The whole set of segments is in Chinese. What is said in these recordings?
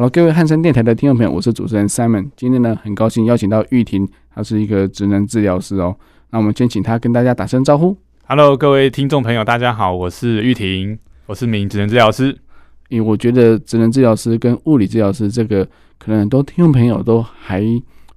好了，各位汉声电台的听众朋友，我是主持人 Simon。今天呢，很高兴邀请到玉婷，她是一个职能治疗师哦。那我们先请她跟大家打声招呼。Hello，各位听众朋友，大家好，我是玉婷，我是名职能治疗师。因为我觉得职能治疗师跟物理治疗师这个，可能很多听众朋友都还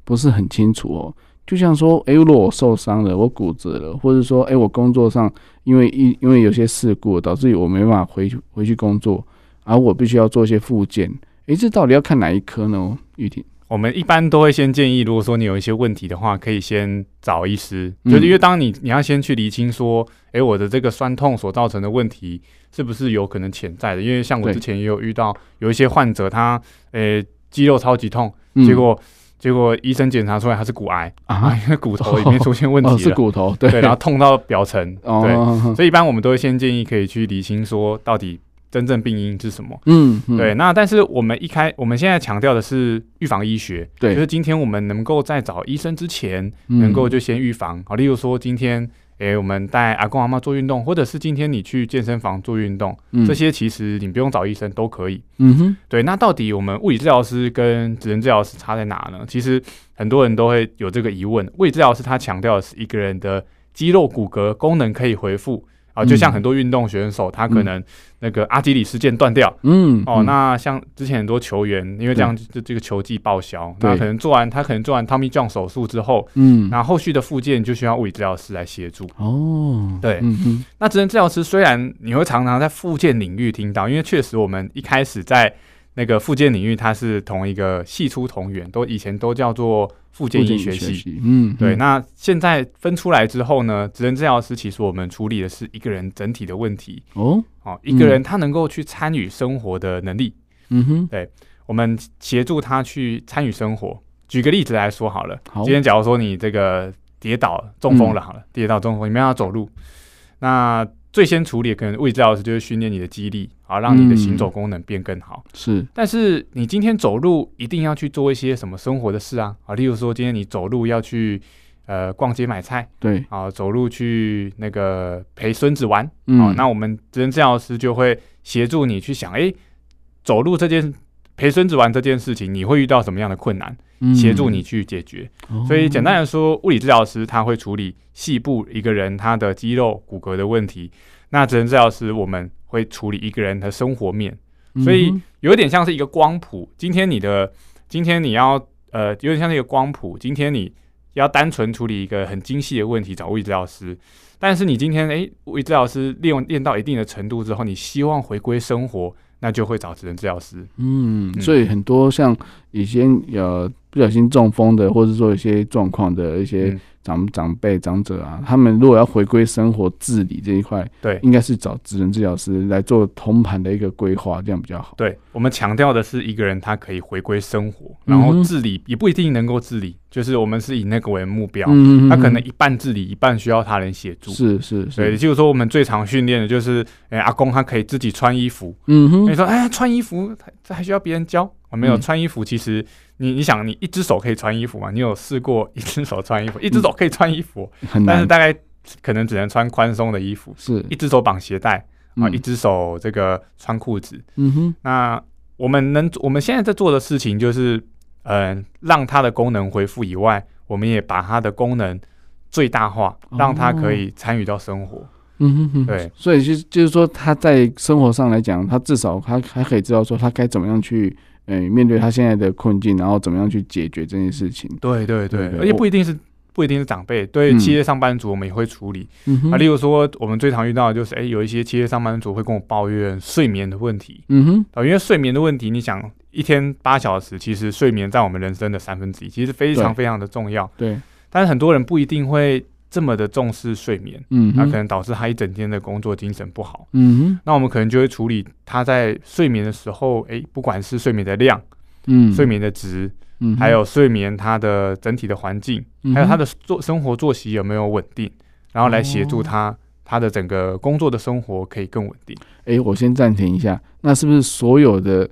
不是很清楚哦。就像说，哎，如果我受伤了，我骨折了，或者说，哎，我工作上因为因因为有些事故导致我没办法回去回去工作，而我必须要做一些复健。诶，这到底要看哪一科呢？玉婷，我们一般都会先建议，如果说你有一些问题的话，可以先找医师。嗯、就是因为当你你要先去厘清说，诶，我的这个酸痛所造成的问题是不是有可能潜在的？因为像我之前也有遇到有一些患者，他诶肌肉超级痛，嗯、结果结果医生检查出来他是骨癌啊，因为骨头里面出现问题了，哦 哦、是骨头对，对，然后痛到表层，哦、对，所以一般我们都会先建议可以去厘清说到底。真正病因是什么？嗯，嗯，对。那但是我们一开，我们现在强调的是预防医学，对，就是今天我们能够在找医生之前，能够就先预防。好，例如说今天，诶，我们带阿公阿妈做运动，或者是今天你去健身房做运动，嗯、这些其实你不用找医生都可以。嗯哼，对。那到底我们物理治疗师跟职能治疗师差在哪呢？其实很多人都会有这个疑问。物理治疗师他强调的是一个人的肌肉骨骼功能可以恢复。啊，就像很多运动选手，他可能那个阿基里斯腱断掉，嗯，哦，那像之前很多球员，因为这样就这个球技报销，那可能做完他可能做完 Tommy John 手术之后，嗯，那后续的复健就需要物理治疗师来协助。哦，对，那职能治疗师虽然你会常常在复健领域听到，因为确实我们一开始在那个附件领域，它是同一个系出同源，都以前都叫做。附件医学系，嗯，对。那现在分出来之后呢，职能治疗师其实我们处理的是一个人整体的问题哦，哦，一个人他能够去参与生活的能力，嗯哼，对，我们协助他去参与生活。举个例子来说好了，好，今天假如说你这个跌倒中风了，好了，嗯、跌倒中风，你没办法走路，那。最先处理可能物理治疗师就是训练你的肌力，啊让你的行走功能变更好。是，但是你今天走路一定要去做一些什么生活的事啊？啊，例如说今天你走路要去呃逛街买菜，对，啊，走路去那个陪孙子玩，嗯，啊，那我们职能治疗师就会协助你去想，哎、欸，走路这件陪孙子玩这件事情，你会遇到什么样的困难？协助你去解决，嗯、所以简单来说，物理治疗师他会处理细部一个人他的肌肉骨骼的问题，那职能治疗师我们会处理一个人的生活面，所以有点像是一个光谱。今天你的今天你要呃，有点像是一个光谱。今天你要单纯处理一个很精细的问题，找物理治疗师。但是你今天诶，物理治疗师练练到一定的程度之后，你希望回归生活，那就会找职能治疗师。嗯，所以很多像以前有。不小心中风的，或者说一些状况的一些长长辈、长者啊，他们如果要回归生活自理这一块，对，应该是找职能治疗师来做通盘的一个规划，这样比较好。对，我们强调的是一个人他可以回归生活，然后自理也不一定能够自理，就是我们是以那个为目标。嗯，他可能一半自理，一半需要他人协助。是是是，对，就是说我们最常训练的就是，哎，阿公他可以自己穿衣服。嗯哼，你说，哎，穿衣服这还需要别人教？我没有穿衣服，其实。你你想，你一只手可以穿衣服吗？你有试过一只手穿衣服？一只手可以穿衣服，嗯、但是大概可能只能穿宽松的衣服。是，一只手绑鞋带啊，一只手这个穿裤子。嗯哼。那我们能我们现在在做的事情就是，嗯、呃，让它的功能恢复以外，我们也把它的功能最大化，让它可以参与到生活。嗯哼哼。对，所以就就是说，他在生活上来讲，他至少他还可以知道说他该怎么样去。嗯，面对他现在的困境，然后怎么样去解决这件事情？对对对，而且不一定是不一定是长辈，对企业上班族我们也会处理。嗯、啊，例如说我们最常遇到的就是，哎，有一些企业上班族会跟我抱怨睡眠的问题。嗯哼，啊，因为睡眠的问题，你想一天八小时，其实睡眠占我们人生的三分之一，其实非常非常的重要。对，但是很多人不一定会这么的重视睡眠，嗯，那可能导致他一整天的工作精神不好，嗯哼，那我们可能就会处理他在睡眠的时候，哎、欸，不管是睡眠的量，嗯，睡眠的值，嗯，还有睡眠他的整体的环境，嗯，还有他的作生活作息有没有稳定，然后来协助他。哦。他的整个工作的生活可以更稳定。哎、欸，我先暂停一下，那是不是所有的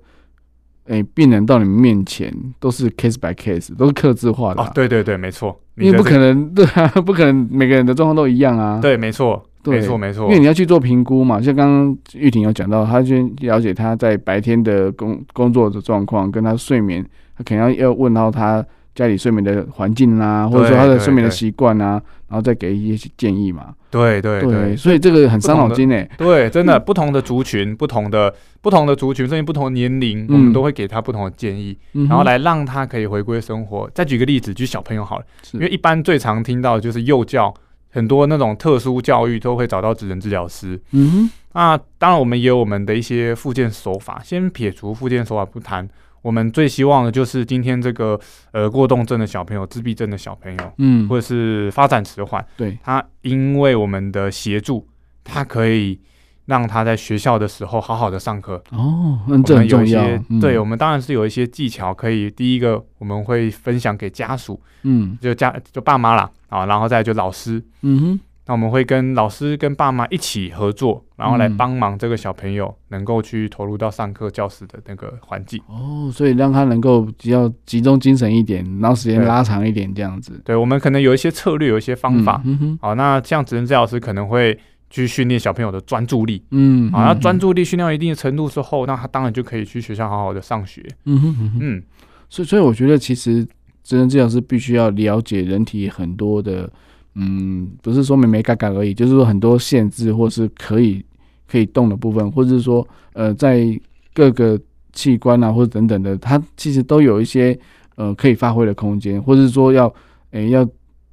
哎、欸、病人到你们面前都是 case by case，都是克制化的、啊？哦，对对对，没错，因为不可能，对啊，不可能每个人的状况都一样啊。对，没错，对，没错，没错，因为你要去做评估嘛。像刚刚玉婷有讲到，他去了解他在白天的工工作的状况，跟他睡眠，他肯定要要问到他。家里睡眠的环境啊，或者说他的睡眠的习惯啊，然后再给一些建议嘛。对对对，对，所以这个很伤脑筋诶。对，真的，不同的族群，不同的不同的族群，甚至不同的年龄，我们都会给他不同的建议，然后来让他可以回归生活。再举个例子，举小朋友好了，因为一般最常听到的就是幼教，很多那种特殊教育都会找到职能治疗师。嗯，那当然我们也有我们的一些复健手法，先撇除复健手法不谈。我们最希望的就是今天这个呃过动症的小朋友、自闭症的小朋友，嗯，或者是发展迟缓，对，他因为我们的协助，他可以让他在学校的时候好好的上课。哦，那这很重要。嗯、对，我们当然是有一些技巧可以。第一个，我们会分享给家属，嗯，就家就爸妈啦，啊，然后再就老师，嗯哼。那我们会跟老师、跟爸妈一起合作，然后来帮忙这个小朋友能够去投入到上课教室的那个环境。哦，所以让他能够比较集中精神一点，然后时间拉长一点，这样子。对，对我们可能有一些策略，有一些方法。嗯哼。好，那像职能治疗师可能会去训练小朋友的专注力。嗯。好，那专注力训练到一定的程度之后，那他当然就可以去学校好好的上学。嗯哼嗯哼。嗯。所以，所以我觉得其实职能治疗师必须要了解人体很多的。嗯，不是说没没嘎嘎而已，就是说很多限制或是可以可以动的部分，或者是说呃，在各个器官啊或者等等的，它其实都有一些呃可以发挥的空间，或者是说要诶、欸、要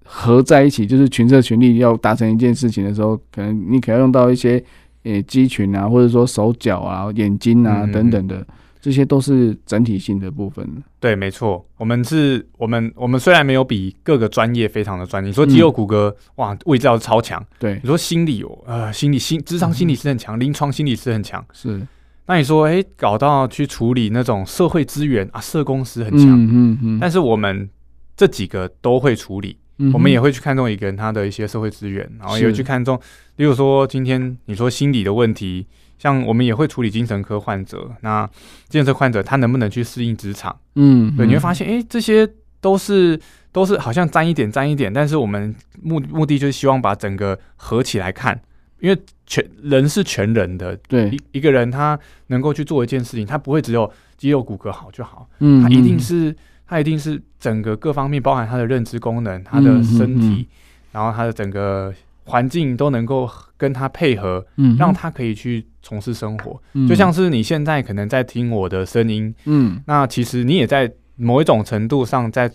合在一起，就是群策群力要达成一件事情的时候，可能你可能要用到一些诶肌、欸、群啊，或者说手脚啊、眼睛啊等等的。嗯嗯这些都是整体性的部分。对，没错，我们是，我们，我们虽然没有比各个专业非常的专业，你说肌肉骨骼，嗯、哇，物理治疗超强。对，你说心理，呃，心理心，智商心理是很强，临、嗯、床心理是很强。是，那你说，哎、欸，搞到去处理那种社会资源啊，社工师很强。嗯嗯嗯。但是我们这几个都会处理，嗯、我们也会去看重一个人他的一些社会资源，然后也会去看重，例如说今天你说心理的问题。像我们也会处理精神科患者，那精神科患者他能不能去适应职场？嗯，对，你会发现，哎、欸，这些都是都是好像沾一点沾一点，但是我们目目的就是希望把整个合起来看，因为全人是全人的，对，一一个人他能够去做一件事情，他不会只有肌肉骨骼好就好，嗯，他一定是他一定是整个各方面，包含他的认知功能、他的身体，嗯嗯嗯、然后他的整个。环境都能够跟他配合，嗯，让他可以去从事生活，嗯，就像是你现在可能在听我的声音，嗯，那其实你也在某一种程度上在，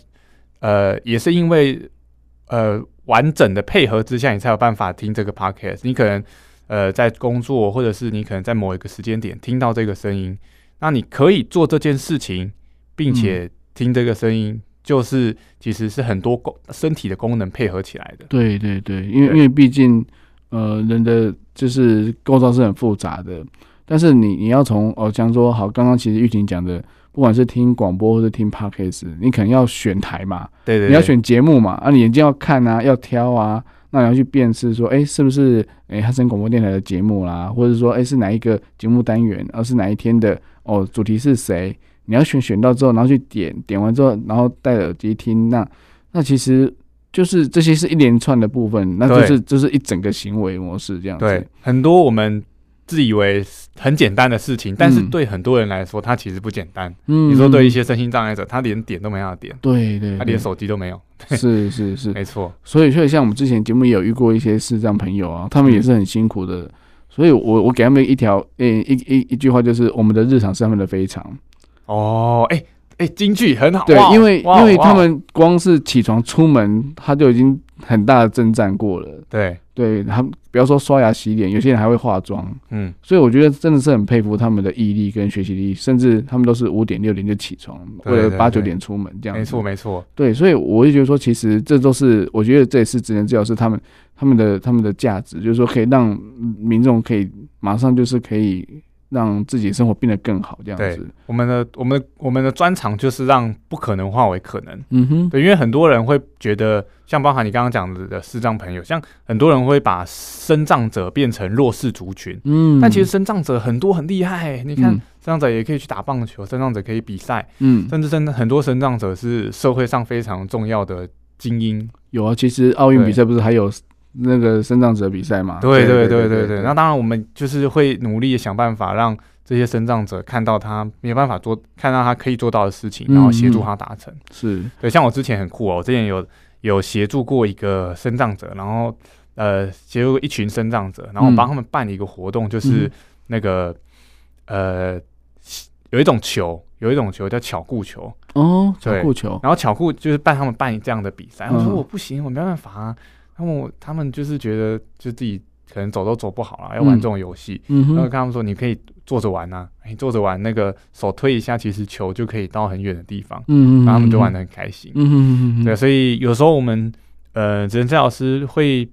呃，也是因为呃完整的配合之下，你才有办法听这个 podcast。你可能呃在工作，或者是你可能在某一个时间点听到这个声音，那你可以做这件事情，并且听这个声音。嗯就是其实是很多功身体的功能配合起来的。对对对，因为因为毕竟呃人的就是构造是很复杂的，但是你你要从哦，像说好，刚刚其实玉婷讲的，不管是听广播或者听 Podcast，你可能要选台嘛，对对，对，你要选节目嘛，啊，你眼睛要看啊，要挑啊，那你要去辨识说，哎、欸，是不是哎汉森广播电台的节目啦，或者说哎、欸、是哪一个节目单元，而是哪一天的哦，主题是谁？你要选选到之后，然后去点点完之后，然后戴耳机听，那那其实就是这些是一连串的部分，那就是就是一整个行为模式这样子。对，很多我们自以为很简单的事情，但是对很多人来说，它其实不简单。嗯，你说对一些身心障碍者，他连点都没法点，对对，他连手机都没有。是 是是，没错。所以所以像我们之前节目也有遇过一些视障朋友啊，他们也是很辛苦的。所以我我给他们一条呃一一一句话，就是我们的日常是他们的非常。哦，哎、欸、哎，京剧很好。对，因为因为他们光是起床出门，他就已经很大的征战过了。对，对他们，不要说刷牙洗脸，有些人还会化妆。嗯，所以我觉得真的是很佩服他们的毅力跟学习力，甚至他们都是五点六点就起床，或者八九点出门这样。没错，没错。对，所以我就觉得说，其实这都是我觉得这也是职能治疗师他们他们的他们的价值，就是说可以让民众可以马上就是可以。让自己生活变得更好，这样子。我们的我们我们的专长就是让不可能化为可能。嗯哼，对，因为很多人会觉得，像包含你刚刚讲的视障朋友，像很多人会把身障者变成弱势族群。嗯，但其实身障者很多很厉害。你看，身障者也可以去打棒球，身障者可以比赛。嗯，甚至身很多身障者是社会上非常重要的精英。有啊，其实奥运比赛不是还有？那个身障者比赛嘛，对对对对对。那当然，我们就是会努力想办法让这些身障者看到他没有办法做，看到他可以做到的事情，然后协助他达成。是对，像我之前很酷哦，我之前有有协助过一个身障者，然后呃协助一群身障者，然后帮他们办一个活动，就是那个呃有一种球，有一种球叫巧固球哦，巧固球。然后巧固就是办他们办这样的比赛，我说我不行，我没办法啊。他们他们就是觉得就自己可能走都走不好了，要玩这种游戏。嗯，然后跟他们说，你可以坐着玩呐，你坐着玩，那个手推一下，其实球就可以到很远的地方。嗯，然后他们就玩的很开心。嗯嗯，对，所以有时候我们呃，职能治疗师会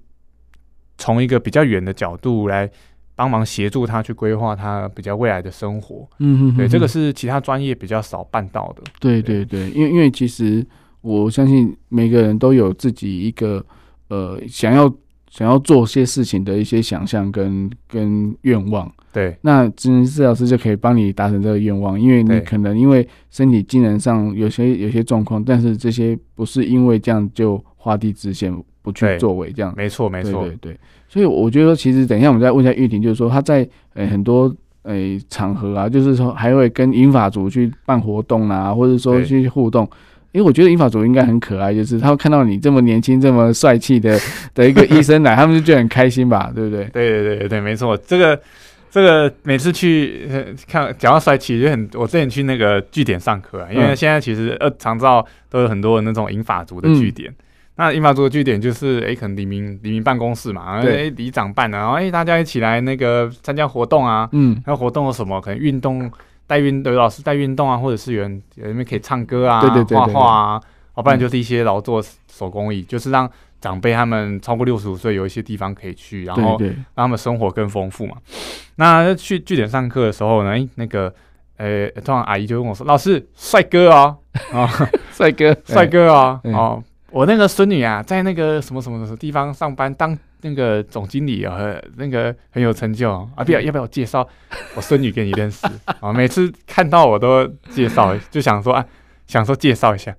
从一个比较远的角度来帮忙协助他去规划他比较未来的生活。嗯，对，这个是其他专业比较少办到的。对对对，因为因为其实我相信每个人都有自己一个。呃，想要想要做些事情的一些想象跟跟愿望，对，那职能治疗师就可以帮你达成这个愿望，因为你可能因为身体机能上有些有些状况，但是这些不是因为这样就画地自限不去作为这样，没错没错，对对对，所以我觉得说，其实等一下我们再问一下玉婷，就是说他在呃很多呃场合啊，就是说还会跟银发族去办活动啊，或者说去互动。因为我觉得英法族应该很可爱，就是他们看到你这么年轻、这么帅气的 的一个医生来，他们就觉得很开心吧，对不对？对对对对，没错。这个这个每次去看讲到帅气，就很。我之前去那个据点上课啊，因为现在其实呃长照都有很多那种英法族的据点。嗯、那英法族的据点就是哎，可能黎明黎明办公室嘛，然后哎里长办的，然后哎大家一起来那个参加活动啊，嗯，还有活动有什么可能运动。带运有老师带运动啊，或者是有人有人可以唱歌啊，画画啊，哦不然就是一些劳作手工艺，嗯、就是让长辈他们超过六十五岁有一些地方可以去，然后让他们生活更丰富嘛。那去据点上课的时候呢，诶那个呃，通常阿姨就跟我说：“老师，帅哥哦，啊，帅哥，帅哥啊，哦，我那个孙女啊，在那个什么什么什么地方上班当。”那个总经理啊，那个很有成就啊，不要要不要我介绍我孙女给你认识啊？每次看到我都介绍，就想说啊，想说介绍一下，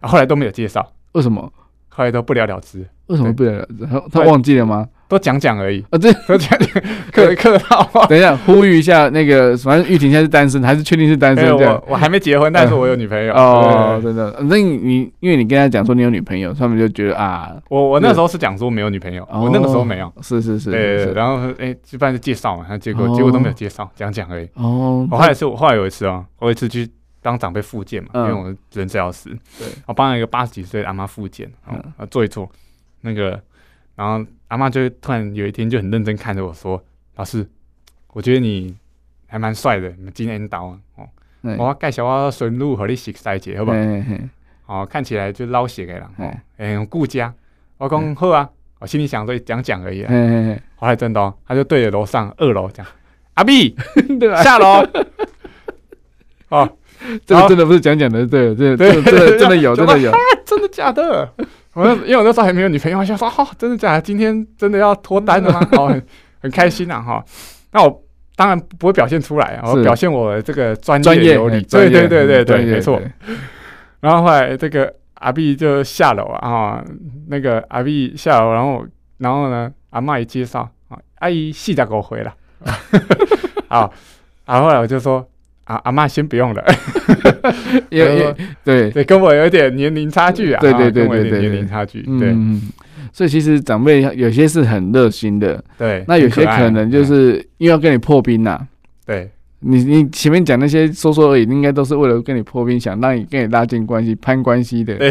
后来都没有介绍，为什么？后来都不了了之。为什么不了了之？他他忘记了吗？都讲讲而已啊，这 都讲讲客客套话。等一下，呼吁一下那个，反正玉婷现在是单身，还是确定是单身？我我还没结婚，但是我有女朋友。哦，真的。那你因为你跟他讲说你有女朋友，他们就觉得啊，我我那时候是讲说没有女朋友，我那个时候没有。是是是，对。然后哎，一般是介绍嘛，结果结果都没有介绍，讲讲而已。哦。我后来是，我后来有一次啊，我有一次去当长辈复健嘛，因为我是职能治疗师，对，我帮一个八十几岁的阿妈复健，啊，坐一坐，那个。然后阿妈就突然有一天就很认真看着我说：“老师，我觉得你还蛮帅的，你今天到哦，我介绍我孙女和你识识一下，好不好？哦，看起来就老实的人哦，很顾家。我讲好啊，我心里想说讲讲而已。后来真的，他就对着楼上二楼讲：阿 B，下楼。哦，这个真的不是讲讲的，对，这这这真的有，真的有，真的假的？”我因为我那时候还没有女朋友，我想说，哈、哦，真的假的？今天真的要脱单了吗？好、哦，很很开心啊，哈。那我当然不会表现出来，我表现我这个专业对对对对对，没错。然后后来这个阿 B 就下楼啊，哈，那个阿 B 下楼，然后然后呢，阿嬷也介绍啊，阿姨细点给我回了，好，然后后来我就说。啊，阿妈先不用了，因为对。对，跟我有点年龄差距啊，对对对对对，年龄差距，对，所以其实长辈有些是很热心的，对，那有些可能就是因为要跟你破冰呐，对，你你前面讲那些说说而已，应该都是为了跟你破冰，想让你跟你拉近关系、攀关系的，对，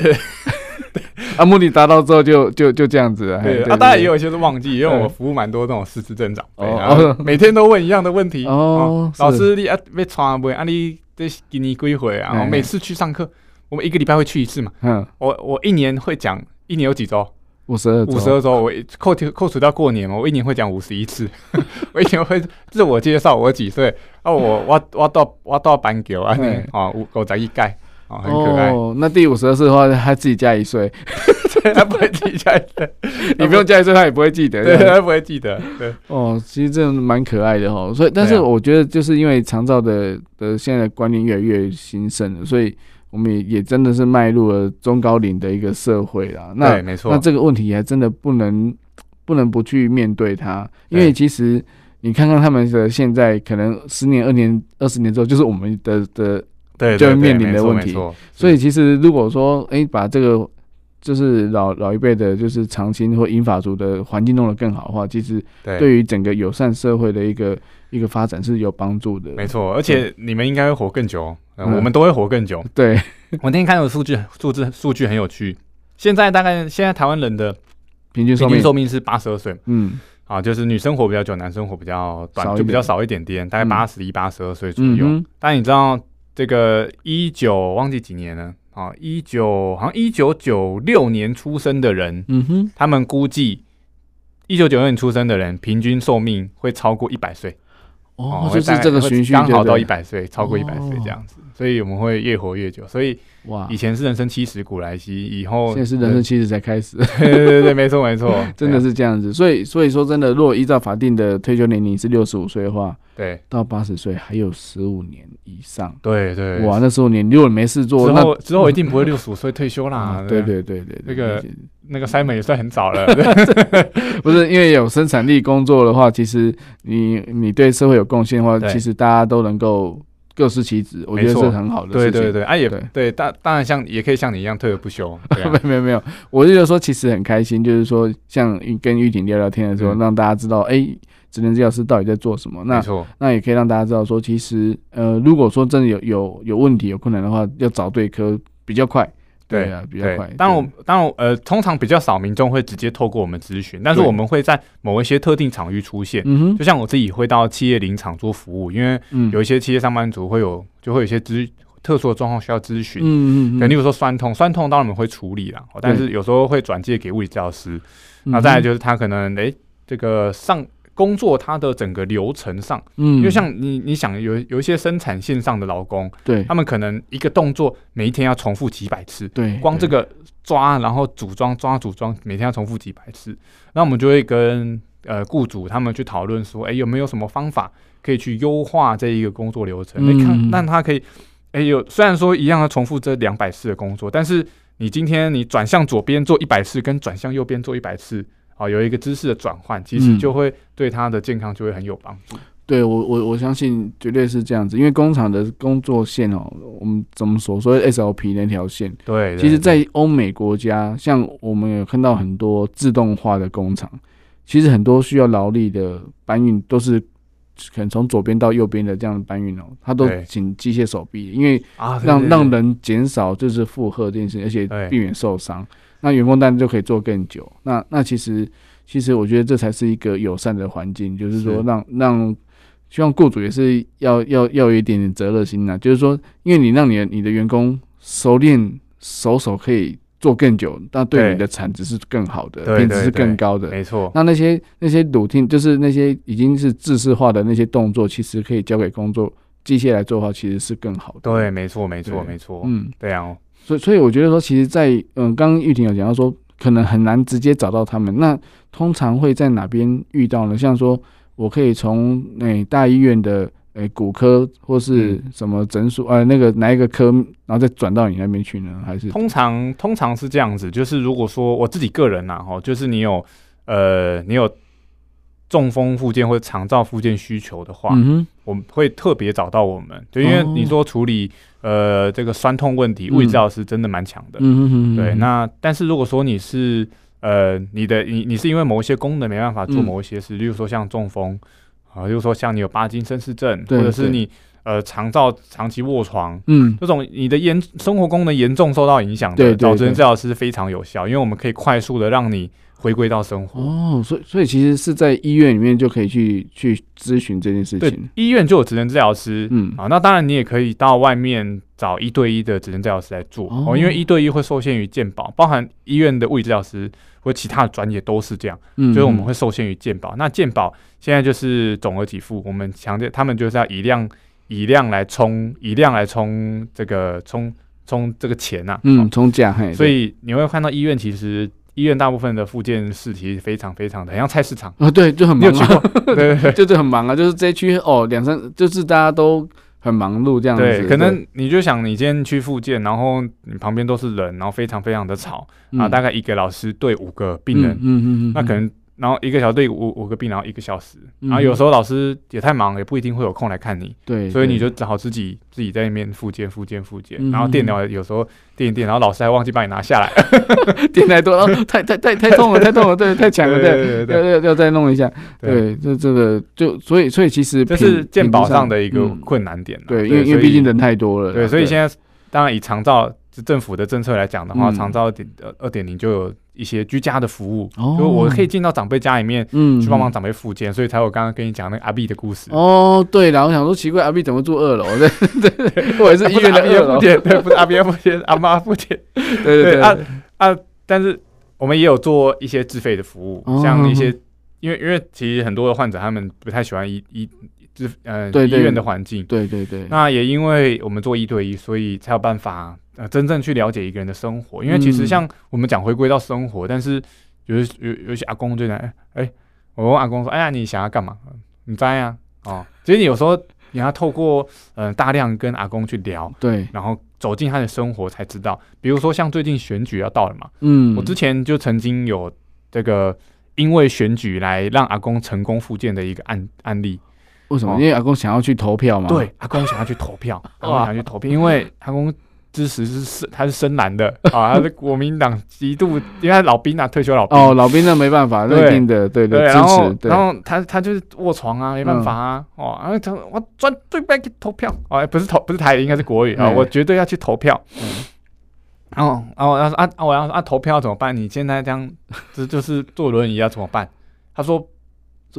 啊，目的达到之后就就就这样子了。对啊，当然也有一些是忘记，因为我服务蛮多这种失智症长辈，然后每天都问一样的问题。哦，老师你啊要穿不？啊你这给你归回啊？我每次去上课，我们一个礼拜会去一次嘛。嗯，我我一年会讲，一年有几周？五十二，五十二周，我扣除扣除掉过年嘛，我一年会讲五十一次，我一年会自我介绍我几岁，啊，我我我到我到班级啊，啊，五五十一届，哦，很可爱。那第五十二次的话，他自己加一岁，他不会自己加一岁，你不用加一岁，他也不会记得，对，他不会记得。对，哦，其实这样蛮可爱的哦，所以，但是我觉得就是因为长照的的现在的观念越来越兴盛了，所以。我们也也真的是迈入了中高龄的一个社会啦。那对，没错。那这个问题还真的不能不能不去面对它，因为其实你看看他们的现在，可能十年、二年、二十年之后，就是我们的的对就会面临的问题。所以其实如果说，哎、欸，把这个就是老老一辈的，就是长青或英法族的环境弄得更好的话，其实对于整个友善社会的一个一个发展是有帮助的。没错，而且你们应该会活更久。嗯，我们都会活更久。对，我那天看到数据，数字数据很有趣。现在大概现在台湾人的平均平均寿命是八十二岁。嗯，啊，就是女生活比较久，男生活比较短，就比较少一点点，大概八十一、八十二岁左右。但你知道这个一九忘记几年了啊？一九好像一九九六年出生的人，嗯哼，他们估计一九九六年出生的人平均寿命会超过一百岁。哦，就是这个循序刚好到一百岁，超过一百岁这样子，所以我们会越活越久。所以哇，以前是人生七十古来稀，以后现在是人生七十才开始。对对对，没错没错，真的是这样子。所以所以说真的，如果依照法定的退休年龄是六十五岁的话，对，到八十岁还有十五年以上。对对，哇，那十五年如果你没事做，之后之后一定不会六十五岁退休啦。对对对对，那个。那个 Simon 也算很早了，不是因为有生产力工作的话，其实你你对社会有贡献的话，其实大家都能够各司其职，我觉得是很好的事情。对对对，啊也对，当当然像也可以像你一样退而不休。没有没有没有，我就觉得说其实很开心，就是说像跟玉婷聊聊天的时候，让大家知道，哎，职能治疗师到底在做什么。那那也可以让大家知道说，其实呃，如果说真的有有有问题有困难的话，要找对科比较快。对啊，比较快。当然，当然，呃，通常比较少民众会直接透过我们咨询，但是我们会在某一些特定场域出现。嗯，就像我自己会到企业林场做服务，因为有一些企业上班族会有，就会有一些咨特殊的状况需要咨询。嗯嗯嗯。例如说酸痛，酸痛当然我们会处理啦，但是有时候会转介给物理治疗师。那再来就是他可能，哎，这个上。工作它的整个流程上，嗯，因为像你你想有有一些生产线上的劳工，对，他们可能一个动作每一天要重复几百次，对，光这个抓然后组装抓组装，每天要重复几百次，那我们就会跟呃雇主他们去讨论说，哎，有没有什么方法可以去优化这一个工作流程？你看，让他可以，哎，有虽然说一样要重复这两百次的工作，但是你今天你转向左边做一百次，跟转向右边做一百次。哦，有一个姿势的转换，其实就会对他的健康就会很有帮助。嗯、对我，我我相信绝对是这样子，因为工厂的工作线哦，我们怎么说，所谓 SOP 那条线，对，其实，在欧美国家，像我们有看到很多自动化的工厂，其实很多需要劳力的搬运都是可能从左边到右边的这样的搬运哦，他都请机械手臂，因为让让人减少就是负荷这件事，而且避免受伤。那员工当然就可以做更久。那那其实其实我觉得这才是一个友善的环境，就是说让让希望雇主也是要要要有一点点责任心呐。就是说，因为你让你的你的员工熟练手手可以做更久，那对你的产值是更好的，品质是更高的。没错。那那些那些 routine 就是那些已经是制式化的那些动作，其实可以交给工作机械来做的话，其实是更好的。对，没错，没错，没错。嗯，对啊。所以，所以我觉得说，其实在，在嗯，刚刚玉婷有讲到说，可能很难直接找到他们。那通常会在哪边遇到呢？像说，我可以从那、欸、大医院的诶、欸、骨科或是什么诊所，呃，那个哪一个科，然后再转到你那边去呢？还是通常通常是这样子，就是如果说我自己个人呐，哈，就是你有呃，你有。中风附件或者长照附件需求的话，嗯、我们会特别找到我们，就因为你说处理呃这个酸痛问题，物理治疗师真的蛮强的。嗯、对，那但是如果说你是呃你的你你是因为某一些功能没办法做某一些事，嗯、例如说像中风啊，例如说像你有帕金森氏症，或者是你呃长照长期卧床，嗯，这种你的严生活功能严重受到影响的，对对对找职能治疗师非常有效，因为我们可以快速的让你。回归到生活。哦，所以所以其实是在医院里面就可以去去咨询这件事情。对，医院就有职能治疗师，嗯。啊，那当然你也可以到外面找一对一的职能治疗师来做。哦，哦，因为一对一会受限于健保，包含医院的物理治疗师或其他的专业都是这样，嗯，所以我们会受限于健保。那健保现在就是总额给付，我们强调他们就是要以量以量来冲，以量来冲这个冲充这个钱呐、啊，嗯，冲价，嘿，所以你会看到医院其实。医院大部分的复健室其实非常非常的很像菜市场。啊，对，就很忙啊，对对对，就是很忙啊，就是这一区哦，两三就是大家都很忙碌这样子。对，可能你就想你今天去复健，然后你旁边都是人，然后非常非常的吵、嗯、啊，大概一个老师对五个病人，嗯嗯嗯，嗯，那可能。然后一个小队五五个病，然后一个小时，然后有时候老师也太忙，也不一定会有空来看你。对，所以你就只好自己自己在那边复健复健复健，然后电疗有时候电一电，然后老师还忘记帮你拿下来，电太多，了，太太太太痛了，太痛了，对，太强了，对要要要再弄一下。对，这这个就所以所以其实这是健保上的一个困难点。对，因为因为毕竟人太多了。对，所以现在当然以长照政府的政策来讲的话，长照二点二点零就有。一些居家的服务，哦、就我可以进到长辈家里面，嗯，去帮忙长辈复健，所以才有刚刚跟你讲那个阿 B 的故事。哦，对，然后我想说奇怪，阿 B 怎么住二楼？对 对对，或者是医院的二楼？对，不是阿 B 复健，阿妈复健。对对对，啊啊！但是我们也有做一些自费的服务，哦、像一些，因为因为其实很多的患者他们不太喜欢医医自呃医院的环境，对对对。那也因为我们做一对一，所以才有办法。呃，真正去了解一个人的生活，因为其实像我们讲回归到生活，嗯、但是有有有些阿公就讲，哎、欸，我问阿公说，哎呀，你想要干嘛？你在呀？哦，其实你有时候你要透过呃大量跟阿公去聊，对，然后走进他的生活才知道。比如说像最近选举要到了嘛，嗯，我之前就曾经有这个因为选举来让阿公成功复健的一个案案例。为什么？哦、因为阿公想要去投票嘛。对，阿公想要去投票，阿公想要去投票，因为阿公。支持是深，他是深蓝的 啊，他是国民党极度，因为他老兵啊，退休老兵哦，老兵那没办法，那一定的，对对，对，然后然后他他就是卧床啊，没办法啊，哦，然后他我专对外去投票，哦，不是投不是台语，应该是国语啊，我绝对要去投票，然后然后要说啊，我要说啊，投票怎么办？你现在这样，这就是坐轮椅要怎么办？他说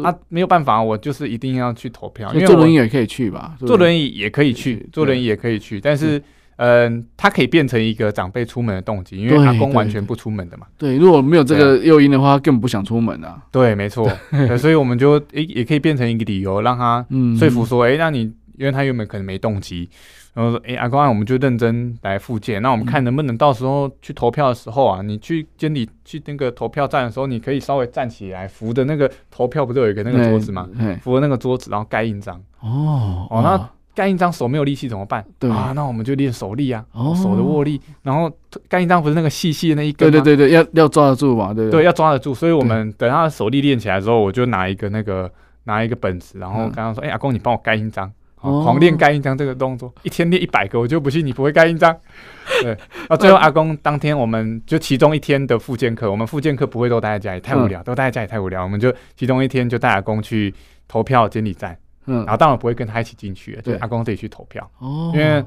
啊，没有办法，我就是一定要去投票，因为坐轮椅也可以去吧？坐轮椅也可以去，坐轮椅也可以去，但是。嗯，他可以变成一个长辈出门的动机，因为阿公完全不出门的嘛。对，如果没有这个诱因的话，他根本不想出门啊。对，没错。所以我们就诶、欸、也可以变成一个理由，让他说服说，诶、欸，那你因为他原本可能没动机，然后说，诶、欸，阿公啊，我们就认真来复健。那我们看能不能到时候去投票的时候啊，你去监理去那个投票站的时候，你可以稍微站起来扶着那个投票，不是有一个那个桌子吗？扶着那个桌子，然后盖印章。哦哦，那。盖印章手没有力气怎么办？对啊，那我们就练手力啊，哦、手的握力。然后盖印章不是那个细细的那一根吗？对对对对，要要抓得住嘛，对对，对，要抓得住。所以我们等他的手力练起来之后，我就拿一个那个拿一个本子，然后跟他说：“哎、嗯欸，阿公，你帮我盖印章，哦、狂练盖印章这个动作，一天练一百个，我就不信你不会盖印章。”对，那，最后阿公当天我们就其中一天的复健课，我们复健课不会都待在家里，太无聊，嗯、都待在家里太无聊，我们就其中一天就带阿公去投票监理站。嗯，然后当然不会跟他一起进去，对，阿公自己去投票。哦，因为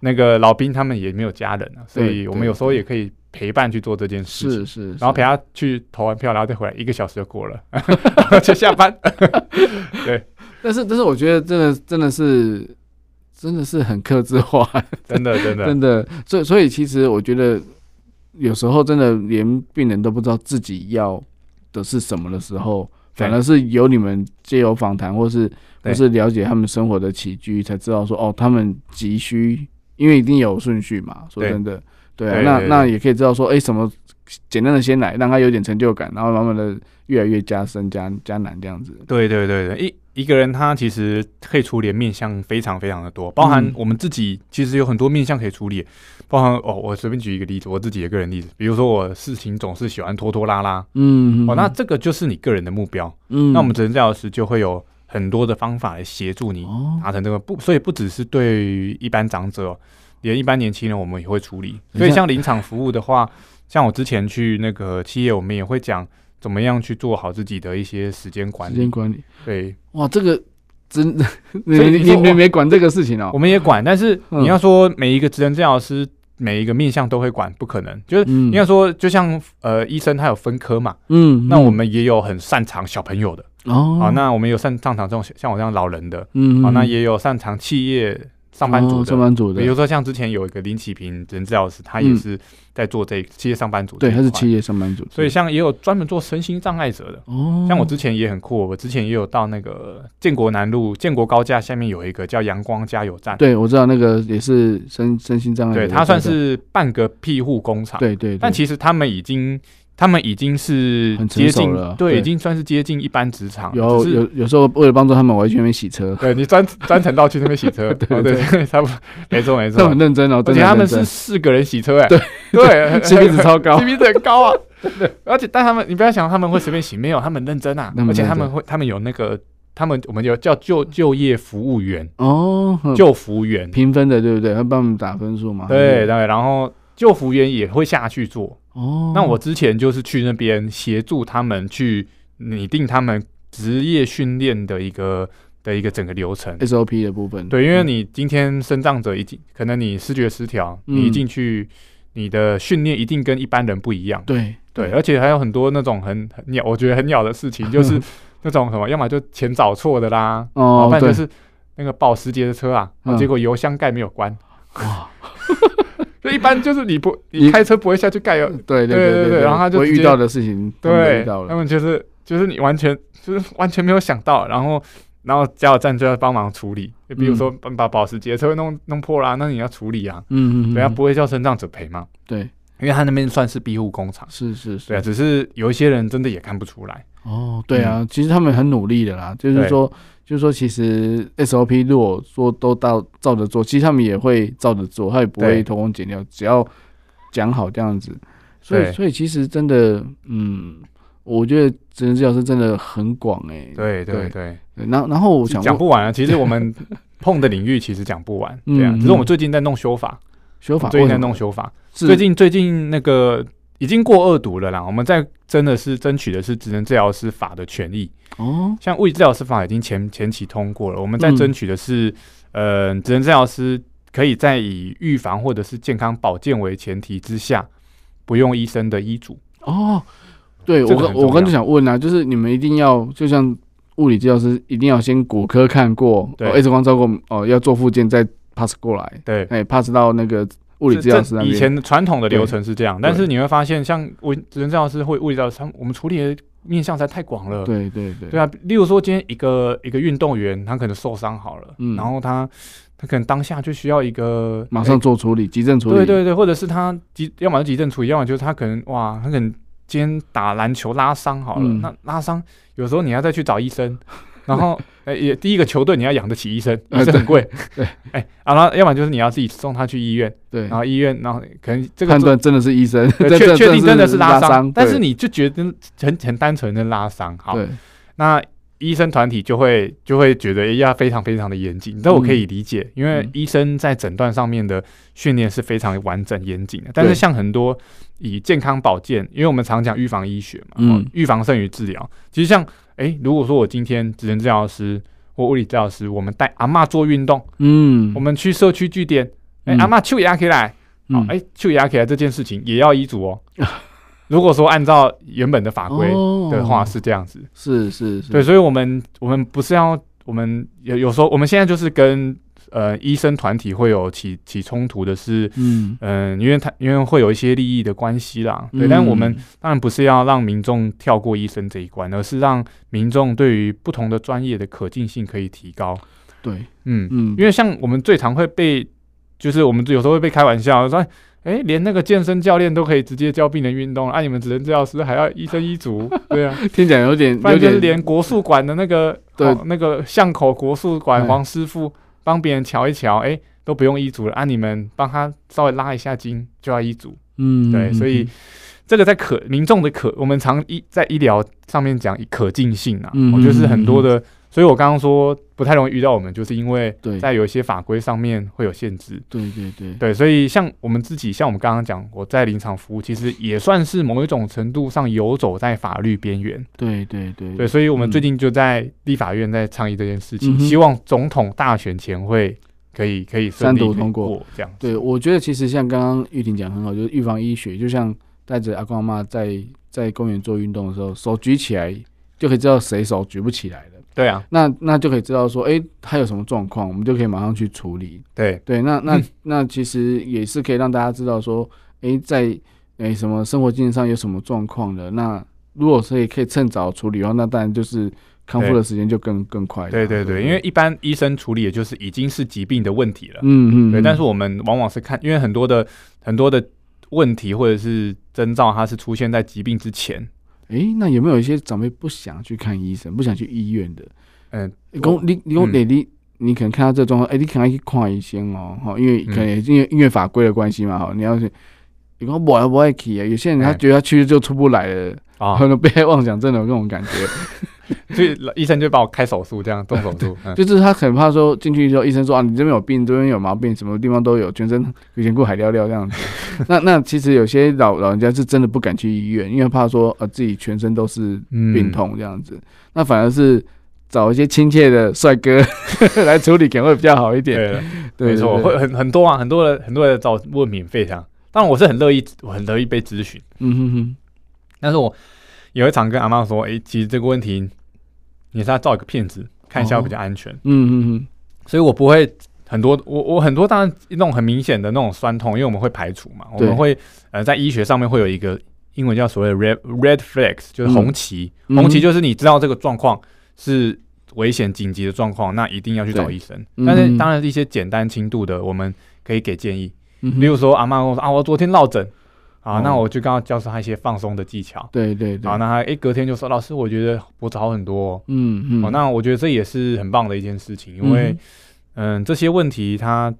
那个老兵他们也没有家人啊，所以我们有时候也可以陪伴去做这件事情。是是，然后陪他去投完票，然后再回来，一个小时就过了，就下班。对，但是但是我觉得真的真的是真的是很克制化，真的真的 真的。所以所以其实我觉得有时候真的连病人都不知道自己要的是什么的时候。反而是由你们借由访谈，或是或是了解他们生活的起居，才知道说哦，他们急需，因为一定有顺序嘛。说真的，对啊，那那也可以知道说，哎，什么简单的先来，让他有点成就感，然后慢慢的越来越加深加加难这样子。对对对对，一一个人他其实可以处理的面向非常非常的多，包含我们自己其实有很多面向可以处理。包含哦，我随便举一个例子，我自己的个人例子，比如说我事情总是喜欢拖拖拉拉，嗯，哦，那这个就是你个人的目标，嗯，那我们职能治疗师就会有很多的方法来协助你达成这个不，所以不只是对于一般长者，连一般年轻人我们也会处理。所以像临场服务的话，像我之前去那个企业，我们也会讲怎么样去做好自己的一些时间管理。时间管理，对，哇，这个真的，你你你没管这个事情哦？我们也管，但是你要说每一个职能治疗师每一个面向都会管，不可能。就是应该说，就像呃医生他有分科嘛，嗯，那我们也有很擅长小朋友的哦，啊，那我们有擅擅长这种像我这样老人的，嗯，啊，那也有擅长企业。上班族的，上班族的，比如说像之前有一个林启平职能治疗师，他也是在做这企业上班族。对，他是企业上班族。所以像也有专门做身心障碍者的。哦。像我之前也很酷，我之前也有到那个建国南路建国高架下面有一个叫阳光加油站。对，我知道那个也是身身心障碍。对，他算是半个庇护工厂。对对。但其实他们已经。他们已经是接近了，对，已经算是接近一般职场。有有有时候为了帮助他们，我会去那边洗车。对，你专专程到去那边洗车，对对，差不多，没错没错，很认真哦。而且他们是四个人洗车，哎，对对，CP 值超高，CP 值很高啊。对，而且但他们，你不要想他们会随便洗，没有，他们认真啊。而且他们会，他们有那个，他们我们有叫就就业服务员哦，就服务员评分的，对不对？会帮我们打分数嘛？对对，然后就服务员也会下去做。哦，那我之前就是去那边协助他们去拟定他们职业训练的一个的一个整个流程 SOP 的部分。对，因为你今天身障者一进，可能你视觉失调，你一进去，你的训练一定跟一般人不一样。对对，而且还有很多那种很很鸟，我觉得很鸟的事情，就是那种什么，要么就钱找错的啦，哦，不然就是那个保时捷的车啊，结果油箱盖没有关。哇。就一般就是你不 你开车不会下去盖油，对对对对，然后他就遇到的事情，对，他们就是就是你完全就是完全没有想到，然后然后加油站就要帮忙处理，就比如说把保时捷车弄弄破啦，那你要处理啊，嗯嗯，人家不会叫身障者赔吗？对，因为他那边算是庇护工厂，是是是，对啊，只是有一些人真的也看不出来。哦，对啊，其实他们很努力的啦，就是说。就是说，其实 SOP 如果说都到照着做，其实他们也会照着做，他也不会偷工减料，只要讲好这样子。所以，所以其实真的，嗯，我觉得职能治疗师真的很广哎。对对对。然后，然后我想讲不完啊。其实我们碰的领域其实讲不完，对啊。只是我们最近在弄修法，修法，最近在弄修法。最近最近那个。已经过二读了啦，我们在真的是争取的是职能治疗师法的权益哦。像物理治疗师法已经前前期通过了，我们在争取的是，嗯、呃，职能治疗师可以在以预防或者是健康保健为前提之下，不用医生的医嘱哦。对，我跟我刚就想问啊，就是你们一定要就像物理治疗师一定要先骨科看过，对，X 光照过，哦，要做复健再 pass 过来，对，哎，pass 到那个。物理治疗师以前传统的流程是这样，但是你会发现，像物职能治疗师会物理治疗师，我们处理的面向实在太广了。对对对，对啊，例如说今天一个一个运动员，他可能受伤好了，嗯，然后他他可能当下就需要一个马上做处理，急症处理。对对对，或者是他急，要么是急症处理，要么就是他可能哇，他可能今天打篮球拉伤好了，那拉伤有时候你要再去找医生。然后，哎，也第一个球队你要养得起医生，医生很贵。对，哎，然后要么就是你要自己送他去医院。对，然后医院，然后可能这个判断真的是医生，确确定真的是拉伤，但是你就觉得很很单纯的拉伤。好，那医生团体就会就会觉得要非常非常的严谨，但我可以理解，因为医生在诊断上面的训练是非常完整严谨的。但是像很多以健康保健，因为我们常讲预防医学嘛，嗯，预防胜于治疗。其实像哎、欸，如果说我今天职能治疗师或物理治疗师，我们带阿嬷做运动，嗯，我们去社区据点，哎、欸，阿嬷手压起来，好、嗯，哎，手压起来这件事情也要医嘱哦。如果说按照原本的法规的话，是这样子，是是是，对，所以我们我们不是要，我们有有时候我们现在就是跟。呃，医生团体会有起起冲突的是，嗯嗯、呃，因为他因为会有一些利益的关系啦，对。嗯、但我们当然不是要让民众跳过医生这一关，而是让民众对于不同的专业的可进性可以提高。对，嗯嗯，因为像我们最常会被，就是我们有时候会被开玩笑说，哎、欸，连那个健身教练都可以直接教病人运动，啊，你们职能治疗师还要医生医嘱？对啊，听起来有点，反正就是连国术馆的那个对、哦、那个巷口国术馆黄师傅。帮别人瞧一瞧，哎，都不用医嘱了啊！你们帮他稍微拉一下筋就要医嘱，嗯，对，所以这个在可民众的可，我们常医在医疗上面讲可进性啊，我觉得是很多的所以我刚刚说不太容易遇到我们，就是因为在有一些法规上面会有限制。对对对对，所以像我们自己，像我们刚刚讲，我在临场服务，其实也算是某一种程度上游走在法律边缘。对对对对，所以我们最近就在立法院在倡议这件事情，嗯、希望总统大选前会可以可以顺利三读通过这样。对，我觉得其实像刚刚玉婷讲很好，就是预防医学，就像带着阿公阿妈在在公园做运动的时候，手举起来就可以知道谁手举不起来了。对啊，那那就可以知道说，哎、欸，他有什么状况，我们就可以马上去处理。对对，那那、嗯、那其实也是可以让大家知道说，哎、欸，在哎、欸、什么生活经验上有什么状况的。那如果可以可以趁早处理的话，那当然就是康复的时间就更更快。对对对，因为一般医生处理也就是已经是疾病的问题了。嗯嗯。对，但是我们往往是看，因为很多的很多的问题或者是征兆，它是出现在疾病之前。诶、欸，那有没有一些长辈不想去看医生，不想去医院的？嗯，你讲你你讲，你你可能看到这状况，诶、欸，你可能去看医生哦，哈，因为可能因为因为法规的关系嘛，哈，你要是你讲我爱不爱去啊？有些人他觉得他去就出不来了，啊、欸，可能被害妄想症的那种感觉。所以医生就帮我开手术，这样动手术，嗯、就是他很怕说进去之后，医生说啊，你这边有病，这边有毛病，什么地方都有，全身有点过海尿尿这样子。那那其实有些老老人家是真的不敢去医院，因为怕说呃自己全身都是病痛这样子。嗯、那反而是找一些亲切的帅哥 来处理，可能会比较好一点。对，对，没错，会很很多啊，很多人很多人找问免费这样。当然我是很乐意，我很乐意被咨询。嗯哼哼。但是我有一场跟阿妈说，哎、欸，其实这个问题。你是要照一个片子看一下比较安全，嗯嗯嗯，所以我不会很多，我我很多当然那种很明显的那种酸痛，因为我们会排除嘛，我们会呃在医学上面会有一个英文叫所谓的 red red flags，就是红旗，红旗就是你知道这个状况是危险紧急的状况，那一定要去找医生。但是当然一些简单轻度的，我们可以给建议，例如说阿妈跟我说啊，我昨天落枕。啊，那我就刚刚教授他一些放松的技巧。对对对。好，那他诶，隔天就说：“老师，我觉得脖子好很多哦。”嗯嗯。哦，那我觉得这也是很棒的一件事情，因为嗯，这些问题他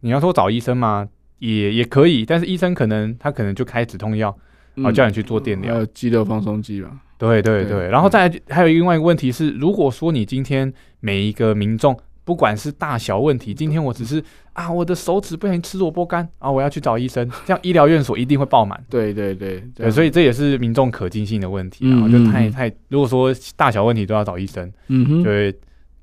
你要说找医生嘛，也也可以，但是医生可能他可能就开止痛药，啊，叫你去做电疗，还有肌肉放松剂吧。对对对。然后再还有另外一个问题是，如果说你今天每一个民众。不管是大小问题，今天我只是啊，我的手指不小心吃萝卜干啊，我要去找医生，这样医疗院所一定会爆满。对对对对，所以这也是民众可进性的问题，然后就太太，如果说大小问题都要找医生，嗯哼，就会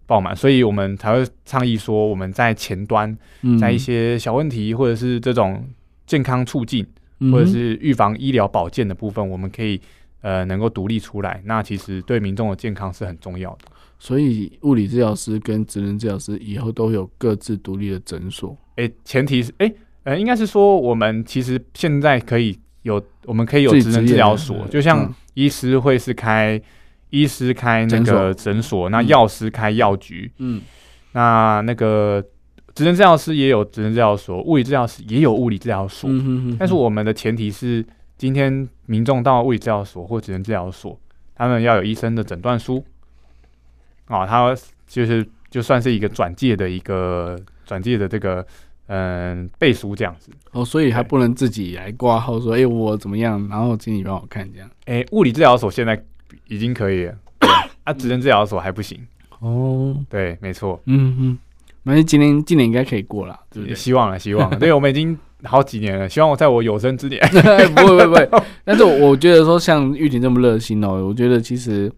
爆满，所以我们才会倡议说，我们在前端，在一些小问题或者是这种健康促进或者是预防医疗保健的部分，我们可以呃能够独立出来，那其实对民众的健康是很重要的。所以物理治疗师跟职能治疗师以后都有各自独立的诊所。诶、欸，前提是诶、欸，呃，应该是说我们其实现在可以有，我们可以有职能治疗所，就像医师会是开、嗯、医师开那个诊所，那药师开药局，嗯，那那个职能治疗师也有职能治疗所，物理治疗师也有物理治疗所。嗯哼哼哼，但是我们的前提是，今天民众到物理治疗所或职能治疗所，他们要有医生的诊断书。哦，他就是就算是一个转介的一个转介的这个嗯背书这样子哦，所以还不能自己来挂号说，哎、欸，我怎么样，然后请你帮我看这样。哎、欸，物理治疗所现在已经可以了，啊，职能治疗所还不行。哦，对，没错，嗯嗯，反正今年今年应该可以过了，对不对？希望了，希望了。对，我们已经好几年了，希望我在我有生之年不会不会不会。但是我觉得说像玉婷这么热心哦，我觉得其实。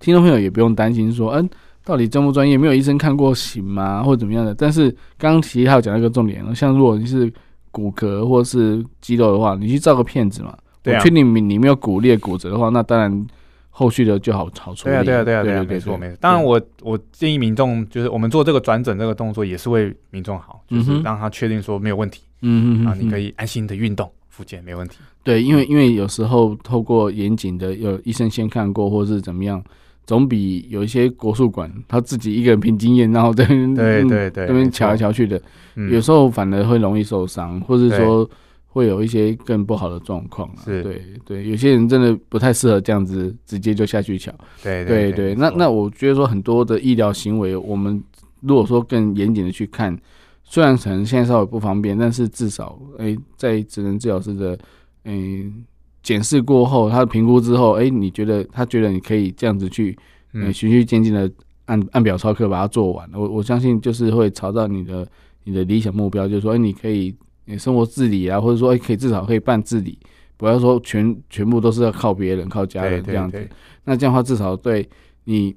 听众朋友也不用担心说，嗯，到底专不专业？没有医生看过行吗？或者怎么样的？但是刚刚其实他有讲到一个重点，像如果你是骨骼或是肌肉的话，你去照个片子嘛，对确定你你没有骨裂骨折的话，那当然后续的就好好处理。对啊，对啊，对啊，对啊，没错没错。当然我我建议民众就是我们做这个转诊这个动作也是为民众好，就是让他确定说没有问题，嗯嗯，啊，你可以安心的运动。复健没问题。对，因为因为有时候透过严谨的有医生先看过或是怎么样。总比有一些国术馆他自己一个人凭经验，然后在那对对对，那边瞧来瞧去的，有时候反而会容易受伤，或者说会有一些更不好的状况。是，对对，有些人真的不太适合这样子直接就下去瞧。对对对，那那我觉得说很多的医疗行为，我们如果说更严谨的去看，虽然可能现在稍微不方便，但是至少哎，在职能治疗师的嗯。检视过后，他的评估之后，哎、欸，你觉得他觉得你可以这样子去嗯，循序渐进的按按表操课把它做完。我我相信就是会朝到你的你的理想目标，就是说，哎，你可以你生活自理啊，或者说，哎，可以至少可以半自理，不要说全全部都是要靠别人、靠家人这样子。那这样的话，至少对你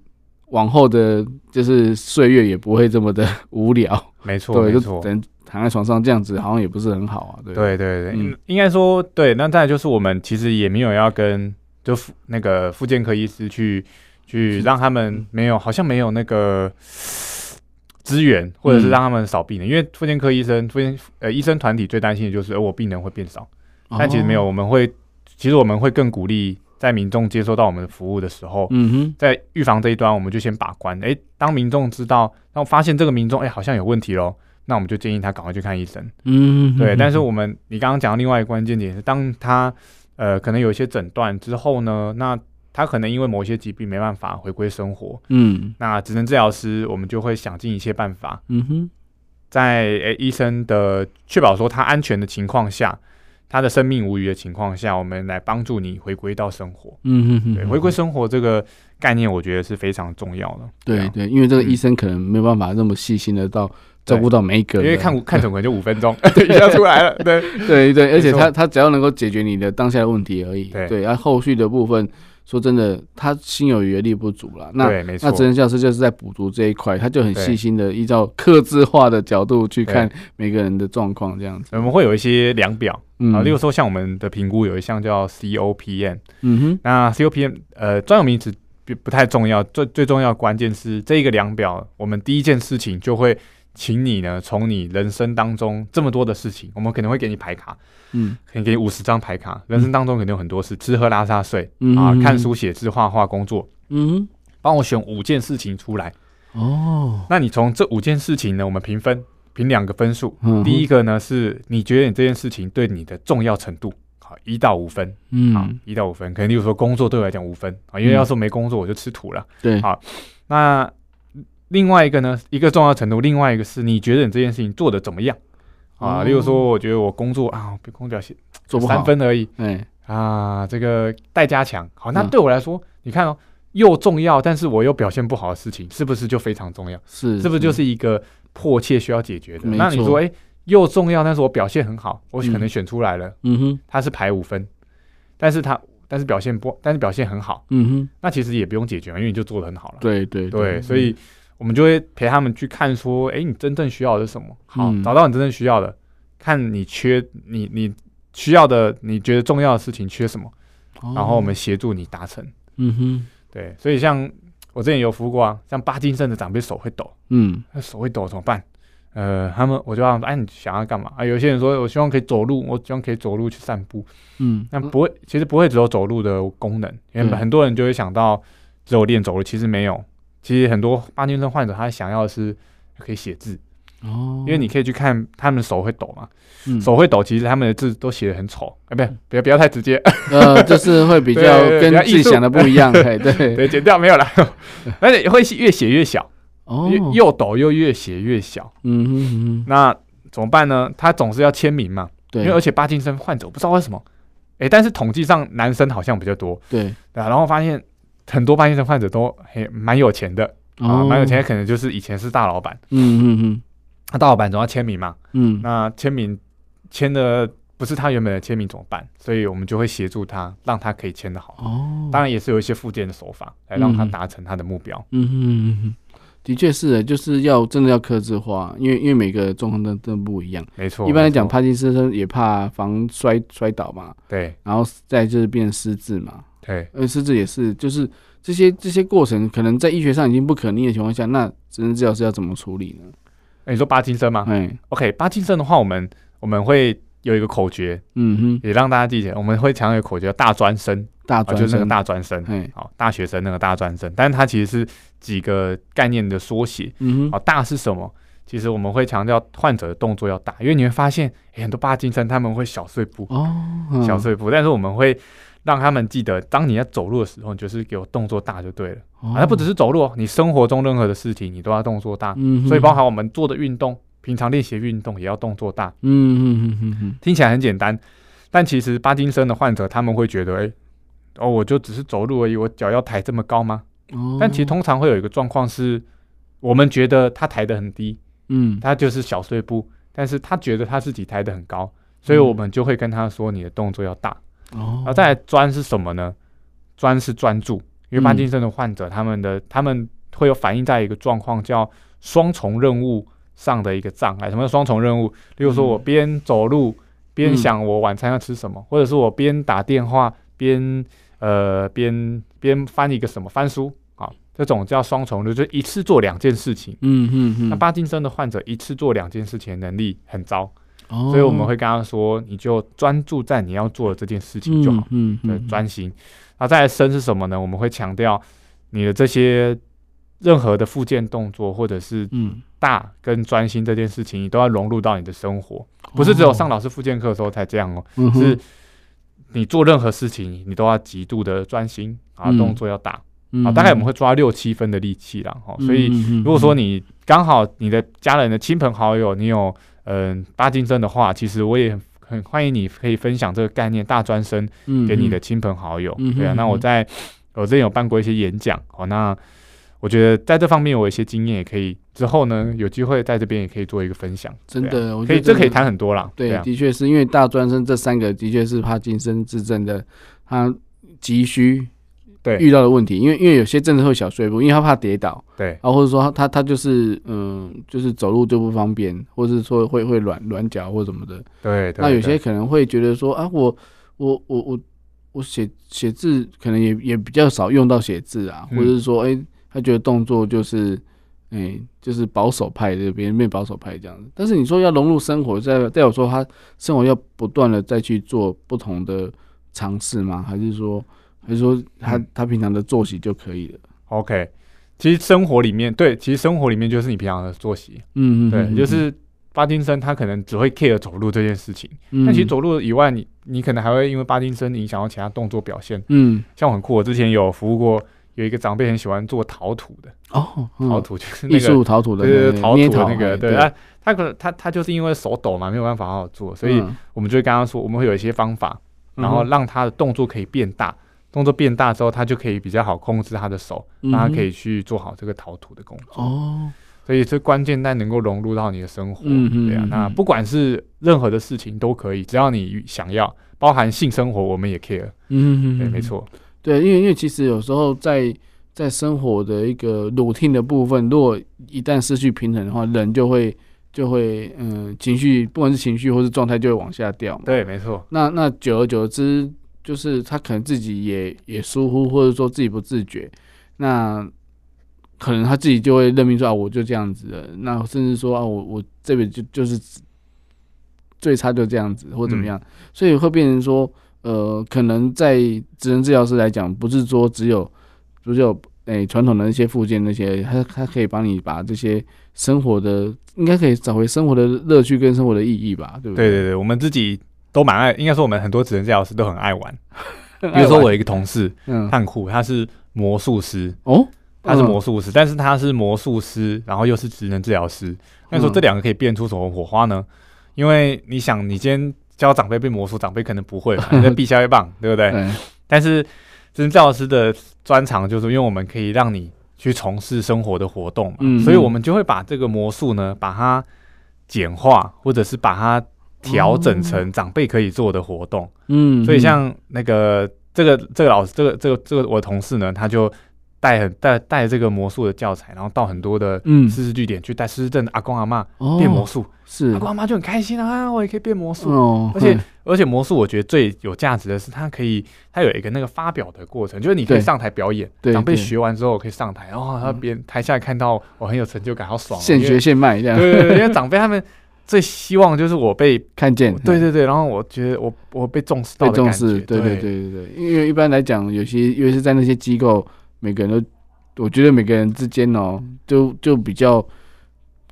往后的就是岁月也不会这么的无聊。没错，没错。等躺在床上这样子，好像也不是很好啊。对对对对，嗯，应该说对。那再来就是我们其实也没有要跟就那个妇健科医师去去让他们没有，好像没有那个资源，或者是让他们少病人。因为妇健科医生、妇健呃医生团体最担心的就是，呃，我病人会变少。但其实没有，我们会其实我们会更鼓励。在民众接收到我们的服务的时候，嗯哼，在预防这一端，我们就先把关。诶，当民众知道，然后发现这个民众，诶，好像有问题喽，那我们就建议他赶快去看医生。嗯哼，对。但是我们，你刚刚讲的另外一个关键点是，当他呃可能有一些诊断之后呢，那他可能因为某些疾病没办法回归生活，嗯，那职能治疗师我们就会想尽一切办法，嗯哼，在诶医生的确保说他安全的情况下。他的生命无虞的情况下，我们来帮助你回归到生活。嗯哼哼，对，回归生活这个概念，我觉得是非常重要的。对对，因为这个医生可能没有办法那么细心的到照顾到每一个人，因为看看诊可能就五分钟，一下出来了。对对对，而且他他只要能够解决你的当下的问题而已。对对，而后续的部分。说真的，他心有余而力不足了。那那职能教师就是在补足这一块，他就很细心的依照客制化的角度去看每个人的状况，这样子。我们会有一些量表啊，例如说像我们的评估有一项叫 COPM，嗯哼，那 COPM 呃专有名词不不太重要，最最重要的关键是这一个量表，我们第一件事情就会。请你呢，从你人生当中这么多的事情，我们可能会给你牌卡，嗯，可以给你五十张牌卡。人生当中肯定有很多事，吃喝拉撒睡，嗯、啊，看书写字画画工作，嗯，帮我选五件事情出来。哦，那你从这五件事情呢，我们评分，评两个分数。嗯、第一个呢是你觉得你这件事情对你的重要程度，好，一到五分，嗯，好，一到五分，可能例如说工作对我来讲五分啊，因为要是没工作我就吃土了。对，好，那。另外一个呢，一个重要程度，另外一个是你觉得你这件事情做的怎么样啊？例如说，我觉得我工作啊，比空调写做不好三分而已，哎啊，这个待加强。好，那对我来说，你看哦，又重要，但是我又表现不好的事情，是不是就非常重要？是，是不是就是一个迫切需要解决的？那你说，哎，又重要，但是我表现很好，我可能选出来了，嗯哼，他是排五分，但是他但是表现不，但是表现很好，嗯哼，那其实也不用解决，因为你就做的很好了。对对对，所以。我们就会陪他们去看，说，哎，你真正需要的是什么？好，嗯、找到你真正需要的，看你缺你你需要的，你觉得重要的事情缺什么，哦、然后我们协助你达成。嗯哼，对，所以像我之前有服务过啊，像巴金森的长辈手会抖，嗯，手会抖怎么办？呃，他们我就问哎，你想要干嘛？啊，有些人说我希望可以走路，我希望可以走路去散步。嗯，那不会，其实不会只有走路的功能，因为很多人就会想到只有练走路，其实没有。其实很多帕金森患者，他想要的是可以写字。哦，因为你可以去看他们手会抖嘛，嗯、手会抖，其实他们的字都写得很丑，哎，不要不要不要太直接，呃，就是会比较 跟自己想的不一样，对对。对，剪掉没有了，而且会会越写越小，哦，又抖又越写越小，嗯哼哼，那怎么办呢？他总是要签名嘛，对，因为而且帕金森患者我不知道为什么，哎，但是统计上男生好像比较多，对，对啊，然后发现。很多帕金森患者都还蛮有钱的啊，蛮有钱，可能就是以前是大老板。嗯嗯嗯，那大老板总要签名嘛。嗯，那签名签的不是他原本的签名怎么办？所以我们就会协助他，让他可以签的好。哦，当然也是有一些附件的手法来让他达成他的目标。嗯嗯嗯，的确是的，就是要真的要克制化，因为因为每个状况都都不一样。没错，一般来讲，帕金森也怕防摔摔倒嘛。对，然后再就是变失智嘛。对，而失智也是，就是这些这些过程，可能在医学上已经不可逆的情况下，那职能治疗师要怎么处理呢？欸、你说帕金森吗？嗯，OK，帕金森的话，我们我们会有一个口诀，嗯哼，也让大家记起来，我们会强调一个口诀叫大专生，大专生、啊、就是那个大专生，嗯，好，大学生那个大专生，但是它其实是几个概念的缩写，嗯哼，好，大是什么？其实我们会强调患者的动作要大，因为你会发现，欸、很多帕金森他们会小碎步，哦，嗯、小碎步，但是我们会。让他们记得，当你要走路的时候，你就是给我动作大就对了。哦、啊，不只是走路，你生活中任何的事情你都要动作大。嗯，所以包含我们做的运动，平常练习运动也要动作大。嗯嗯嗯嗯嗯，听起来很简单，但其实帕金森的患者他们会觉得，哎、欸，哦，我就只是走路而已，我脚要抬这么高吗？哦，但其实通常会有一个状况是，我们觉得他抬得很低，嗯，他就是小碎步，但是他觉得他自己抬得很高，所以我们就会跟他说，你的动作要大。哦，然后再来专是什么呢？专是专注，因为帕金森的患者，他们的、嗯、他们会有反映在一个状况叫双重任务上的一个障碍。什么叫双重任务？例如说我边走路边想我晚餐要吃什么，嗯、或者是我边打电话边呃边边翻一个什么翻书啊，这种叫双重的，就一次做两件事情。嗯嗯嗯。那帕金森的患者一次做两件事情能力很糟。所以我们会跟他说，你就专注在你要做的这件事情就好，嗯，对，专心。那再来深是什么呢？我们会强调你的这些任何的复健动作，或者是大跟专心这件事情，你都要融入到你的生活，不是只有上老师复健课的时候才这样哦，是你做任何事情，你都要极度的专心啊，动作要大啊，大概我们会抓六七分的力气啦。哈。所以如果说你刚好你的家人的亲朋好友，你有。嗯，八金森的话，其实我也很欢迎你可以分享这个概念大专生给你的亲朋好友。嗯、对啊，那我在我之前有办过一些演讲，哦，那我觉得在这方面我有一些经验，也可以之后呢有机会在这边也可以做一个分享。真的，我可以这可以谈很多啦。对，的确是因为大专生这三个的确是帕金森自症的，他急需。对遇到的问题，因为因为有些真的会小碎步，因为他怕跌倒，对，啊，或者说他他就是嗯，就是走路就不方便，或者是说会会软软脚或什么的，对。那有些可能会觉得说啊，我我我我我写写字可能也也比较少用到写字啊，或者是说哎、欸，他觉得动作就是哎、欸，就是保守派的，别人变保守派这样子。但是你说要融入生活，再再有说他生活要不断的再去做不同的尝试吗？还是说？还是说他、嗯、他平常的作息就可以了？OK，其实生活里面对，其实生活里面就是你平常的作息。嗯嗯，对，就是巴金森他可能只会 care 走路这件事情，嗯、但其实走路以外你，你你可能还会因为巴金森影响到其他动作表现。嗯，像我很酷，我之前有服务过有一个长辈很喜欢做陶土的哦，嗯、陶土就是那个艺术陶土的，对对，陶土那个，对啊，他可能他他就是因为手抖嘛，没有办法好好做，所以我们就会跟他说，我们会有一些方法，然后让他的动作可以变大。动作变大之后，他就可以比较好控制他的手，让他可以去做好这个陶土的工作。哦，所以这关键在能够融入到你的生活。嗯，对啊，那不管是任何的事情都可以，只要你想要，包含性生活，我们也 care。嗯，对，没错。对，因为因为其实有时候在在生活的一个 routine 的部分，如果一旦失去平衡的话，人就会就会嗯情绪，不管是情绪或是状态，就会往下掉嘛。对，没错。那那久而久之。就是他可能自己也也疏忽，或者说自己不自觉，那可能他自己就会认命说啊，我就这样子的。那甚至说啊，我我这边就就是最差就这样子，或怎么样，嗯、所以会变成说，呃，可能在职能治疗师来讲，不是说只有只有诶传统的那些附件那些，他他可以帮你把这些生活的，应该可以找回生活的乐趣跟生活的意义吧，对不对？对对对，我们自己。都蛮爱，应该说我们很多职能治疗师都很爱玩。比如说我有一个同事，嗯，很酷，他是魔术师哦，他是魔术师，但是他是魔术师，然后又是职能治疗师。那说这两个可以变出什么火花呢？因为你想，你今天教长辈变魔术，长辈可能不会嘛，你在避消一棒，对不对？但是职能治疗师的专长就是，因为我们可以让你去从事生活的活动嘛，所以我们就会把这个魔术呢，把它简化，或者是把它。调整成长辈可以做的活动，嗯，所以像那个这个这个老师，这个这个这个我的同事呢，他就带很带带这个魔术的教材，然后到很多的失智据点去带失智症的阿公阿妈变魔术，是。阿公阿妈就很开心啊，我也可以变魔术，而且而且魔术我觉得最有价值的是，它可以它有一个那个发表的过程，就是你可以上台表演，长辈学完之后可以上台，然后他别台下看到我很有成就感，好爽，现学现卖这样，对对对，因为长辈他们。最希望就是我被看见，对对对，然后我觉得我我被重视到的感觉，对对。对对对，因为一般来讲，有些尤其是在那些机构，每个人都，我觉得每个人之间哦，就就比较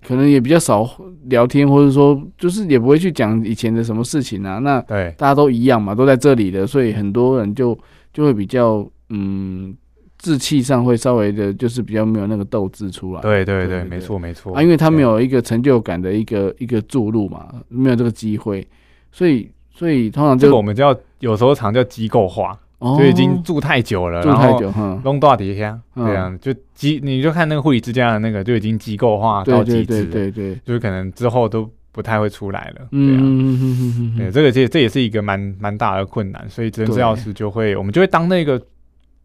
可能也比较少聊天，或者说就是也不会去讲以前的什么事情啊。那对，大家都一样嘛，都在这里的，所以很多人就就会比较嗯。志气上会稍微的，就是比较没有那个斗志出来。对对对，没错没错啊，因为他没有一个成就感的一个一个注入嘛，没有这个机会，所以所以通常就我们叫有时候常叫机构化哦，就已经住太久了，住太久，哈，弄大底下，对啊就机，你就看那个护理之家的那个就已经机构化到极致，对对对，就是可能之后都不太会出来了，对啊。嗯对，这个这这也是一个蛮蛮大的困难，所以职能治疗师就会，我们就会当那个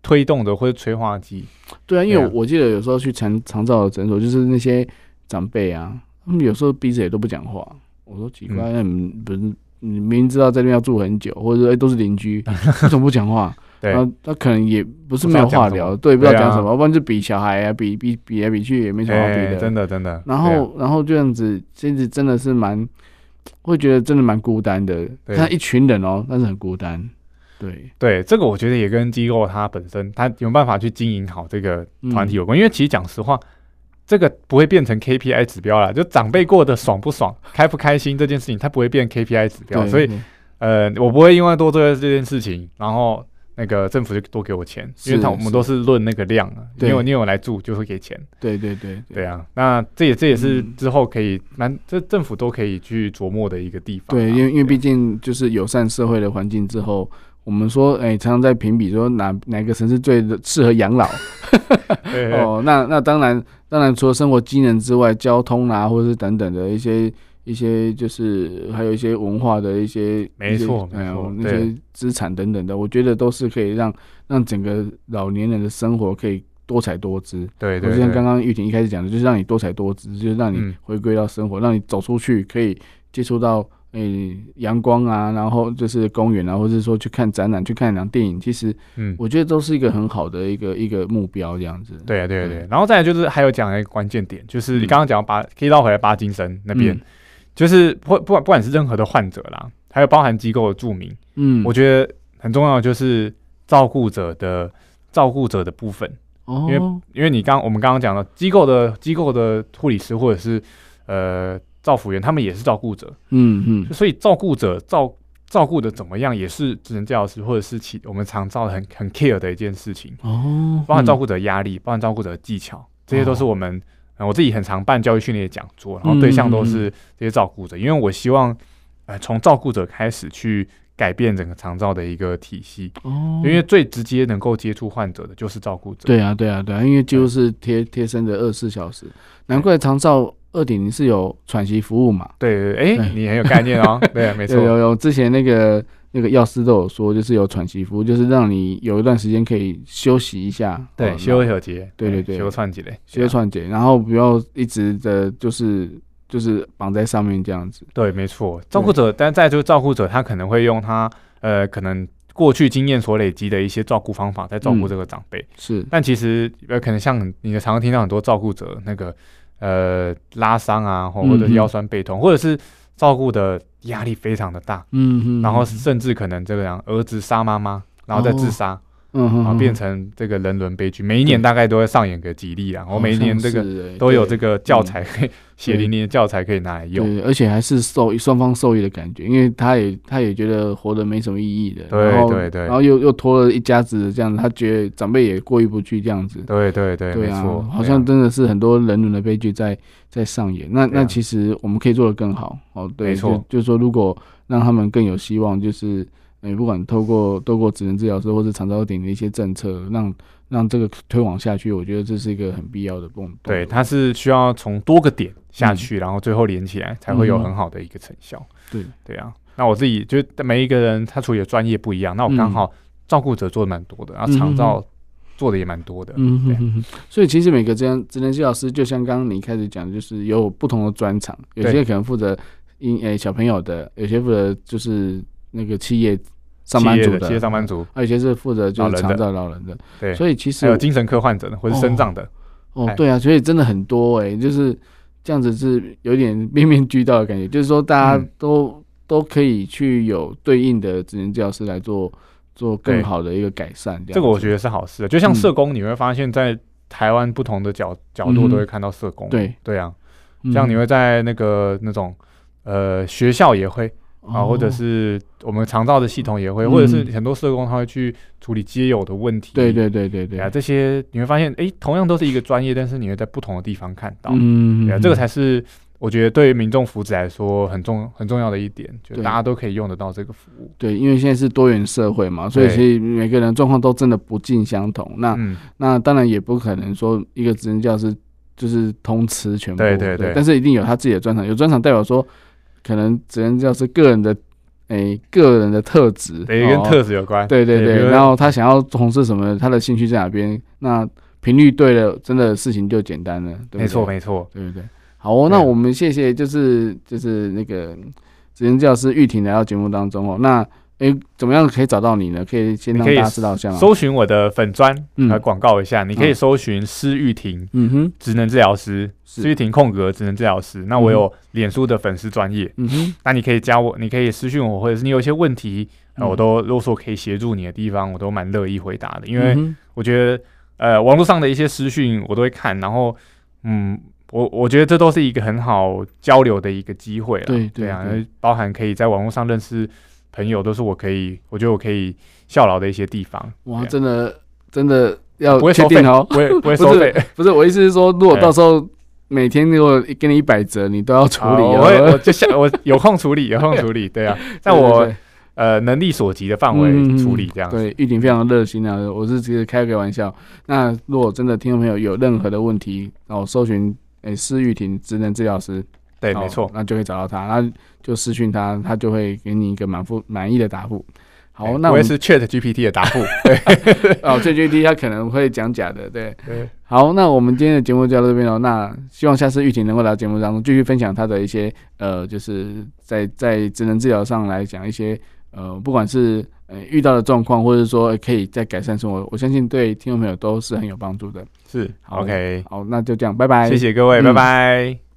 推动的或者催化剂。对啊，因为我记得有时候去长长照的诊所，就是那些长辈啊，他们有时候鼻子也都不讲话。我说奇怪，那你不是你明明知道在那边要住很久，或者说哎都是邻居，为什么不讲话？对，他可能也不是没有话聊，对，不知道讲什么，要不然就比小孩啊，比比比来比去也没什么好比的，真的真的。然后然后这样子，其实真的是蛮会觉得真的蛮孤单的。他一群人哦，但是很孤单。对对，这个我觉得也跟机构它本身它有办法去经营好这个团体有关，因为其实讲实话。这个不会变成 KPI 指标了，就长辈过得爽不爽、开不开心这件事情，它不会变 KPI 指标。所以，呃，我不会因为多做这件事情，然后那个政府就多给我钱，因为他我们都是论那个量啊。因为你有来住就会给钱。对对对对啊，那这也这也是之后可以蛮这政府都可以去琢磨的一个地方。对，因为因为毕竟就是友善社会的环境之后。我们说，哎、欸，常常在评比说哪哪个城市最适合养老？哦，那那当然，当然除了生活机能之外，交通啊，或者是等等的一些一些，就是还有一些文化的一些，没错，没错那些资产等等的，我觉得都是可以让让整个老年人的生活可以多彩多姿。对对，就像刚刚玉婷一开始讲的，就是让你多彩多姿，就是让你回归到生活，嗯、让你走出去，可以接触到。诶，阳光啊，然后就是公园啊，或者是说去看展览、去看两电影，其实，嗯，我觉得都是一个很好的一个一个目标，这样子。对啊，对啊，对啊。然后再来就是还有讲一个关键点，就是你刚刚讲巴，可以绕回来巴金森那边，就是不不管不管是任何的患者啦，还有包含机构的著名，嗯，我觉得很重要就是照顾者的照顾者的部分，哦，因为因为你刚我们刚刚讲了机构的机构的护理师或者是呃。照服员他们也是照顾者，嗯嗯，所以照顾者照照顾的怎么样，也是职能治疗师或者是其我们常照很很 care 的一件事情。哦，包含照顾者压力，包含照顾者的技巧，这些都是我们、呃、我自己很常办教育训练的讲座，然后对象都是这些照顾者，因为我希望呃从照顾者开始去改变整个长照的一个体系。哦，因为最直接能够接触患者的就是照顾者，对啊对啊对啊，因为就是贴贴身的二十四小时，难怪长照。二点零是有喘息服务嘛？对对对，哎，你很有概念哦。对，没错，有有之前那个那个药师都有说，就是有喘息服务，就是让你有一段时间可以休息一下，对，休一节，对对对，休喘节嘞，休喘节，然后不要一直的，就是就是绑在上面这样子。对，没错，照顾者，但再就是照顾者，他可能会用他呃，可能过去经验所累积的一些照顾方法，在照顾这个长辈。是，但其实呃，可能像你常常听到很多照顾者那个。呃，拉伤啊，或或者腰酸背痛，嗯、或者是照顾的压力非常的大，嗯嗯，然后甚至可能这个样，儿子杀妈妈，然后再自杀。哦嗯哼，啊，变成这个人伦悲剧，每一年大概都会上演个几例啊。我每一年这个都有这个教材，可以血淋淋的教材可以拿来用，对而且还是受双方受益的感觉，因为他也他也觉得活得没什么意义的，对对对，然后又又拖了一家子这样，他觉得长辈也过意不去这样子，对对对，没错，好像真的是很多人伦的悲剧在在上演。那那其实我们可以做得更好哦，对，没错，就是说如果让他们更有希望，就是。你不管透过透过职能治疗师或者长照2.0的一些政策，让让这个推广下去，我觉得这是一个很必要的。对，它是需要从多个点下去，嗯、然后最后连起来，才会有很好的一个成效。嗯、对对啊，那我自己就每一个人他处理的专业不一样，那我刚好照顾者做的蛮多的，然后长照做的也蛮多的。嗯。所以其实每个这样职能治疗师，就像刚刚你开始讲，就是有不同的专长，有些可能负责婴诶小朋友的，有些负责就是那个企业。上班族的企业上班族，还有一些是负责就是长照老人的，对，所以其实还有精神科患者的，或是身障的，哦，对啊，所以真的很多哎，就是这样子是有点面面俱到的感觉，就是说大家都都可以去有对应的职能治疗师来做做更好的一个改善，这个我觉得是好事。就像社工，你会发现在台湾不同的角角度都会看到社工，对。对啊，像你会在那个那种呃学校也会。啊，或者是我们常照的系统也会，或者是很多社工他会去处理街友的问题。对对对对对啊，这些你会发现，哎，同样都是一个专业，但是你会在不同的地方看到。嗯，对啊，这个才是我觉得对于民众福祉来说很重很重要的一点，就大家都可以用得到这个服务。对，因为现在是多元社会嘛，所以其实每个人状况都真的不尽相同。那、嗯、那当然也不可能说一个职能教师就是通吃全部，对对对，对。但是一定有他自己的专长，有专长代表说可能只能叫是个人的诶、欸、个人的特质，对，跟特质有关。对对对，然后他想要从事什么，他的兴趣在哪边，那频率对了，真的事情就简单了。对对没错没错，对不对？好、哦，那我们谢谢，就是就是那个职能教师玉婷来到节目当中哦。那哎、欸，怎么样可以找到你呢？可以先让大家知道一下吗？搜寻我的粉砖来广告一下。嗯、你可以搜寻施玉婷，嗯哼，职能治疗师，施玉婷空格职能治疗师。那我有脸书的粉丝专业，嗯哼，那你可以加我，你可以私讯我，或者是你有一些问题，嗯、我都如果说可以协助你的地方，我都蛮乐意回答的。因为我觉得，呃，网络上的一些私讯我都会看，然后，嗯。我我觉得这都是一个很好交流的一个机会了，对对，对啊，包含可以在网络上认识朋友，都是我可以，我觉得我可以效劳的一些地方。哇，真的真的要不会收费哦，不会 不会收费，不是我意思是说，如果到时候每天如果给你一百折，你都要处理，我会我就想 我有空处理，有空处理，对啊，在我对对对呃能力所及的范围处理这样子。嗯、对，玉婷非常热心啊，我是只是开个玩笑。那如果真的听众朋友有任何的问题，然后搜寻。诶，施玉婷职能治疗师，对，没错，那就可以找到他，那就私讯他，他就会给你一个满复满意的答复。好，欸、那我也是 Chat GPT 的答复。对，哦，Chat GPT 他可能会讲假的，对。对。好，那我们今天的节目就到这边了。那希望下次玉婷能够来节目当中继续分享他的一些呃，就是在在职能治疗上来讲一些呃，不管是呃遇到的状况，或者说可以再改善生活，我相信对听众朋友都是很有帮助的。是，好，OK，好，那就这样，拜拜，谢谢各位，嗯、拜拜。